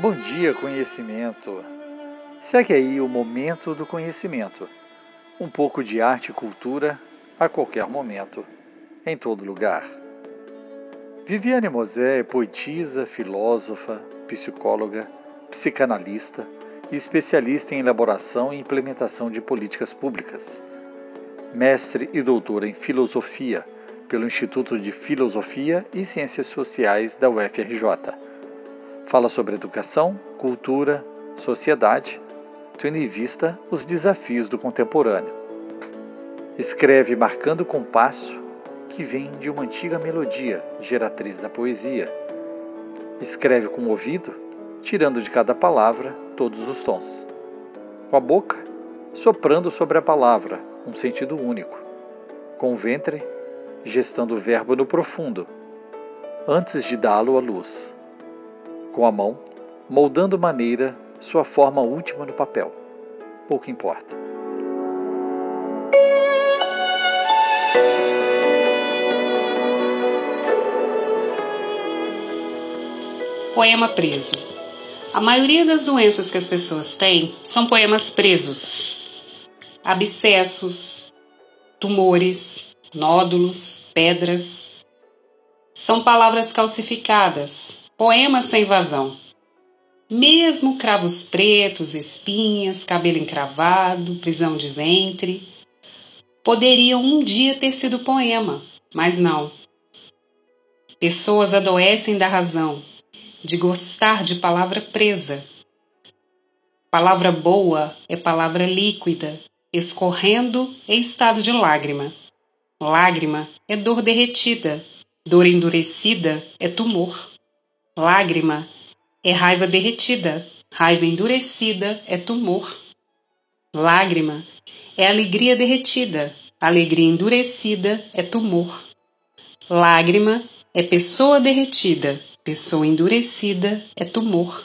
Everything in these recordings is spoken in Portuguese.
Bom dia, conhecimento. Segue aí o momento do conhecimento. Um pouco de arte e cultura a qualquer momento, em todo lugar. Viviane Mosé é poetisa, filósofa, psicóloga, psicanalista e especialista em elaboração e implementação de políticas públicas. Mestre e doutora em filosofia pelo Instituto de Filosofia e Ciências Sociais da UFRJ. Fala sobre educação, cultura, sociedade, tendo em vista os desafios do contemporâneo. Escreve marcando o compasso que vem de uma antiga melodia, geratriz da poesia. Escreve com o ouvido, tirando de cada palavra todos os tons. Com a boca, soprando sobre a palavra, um sentido único. Com o ventre, gestando o verbo no profundo, antes de dá-lo à luz. Com a mão, moldando maneira sua forma última no papel. Pouco importa. Poema preso. A maioria das doenças que as pessoas têm são poemas presos. Abscessos, tumores, nódulos, pedras. São palavras calcificadas, poemas sem vazão. Mesmo cravos pretos, espinhas, cabelo encravado, prisão de ventre, poderiam um dia ter sido poema, mas não. Pessoas adoecem da razão, de gostar de palavra presa. Palavra boa é palavra líquida, escorrendo em estado de lágrima. Lágrima é dor derretida, dor endurecida é tumor. Lágrima é raiva derretida, raiva endurecida é tumor. Lágrima é alegria derretida, alegria endurecida é tumor. Lágrima é pessoa derretida, Pessoa endurecida é tumor.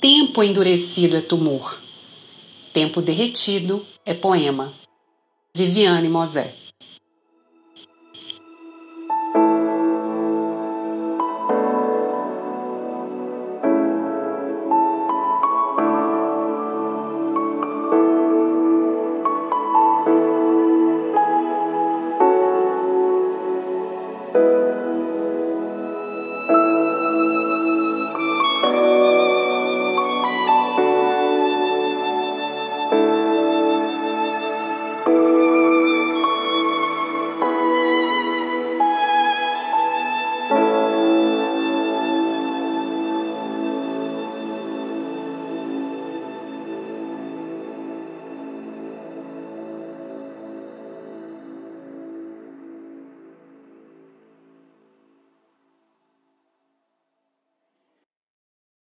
Tempo endurecido é tumor. Tempo derretido é poema. Viviane Mosé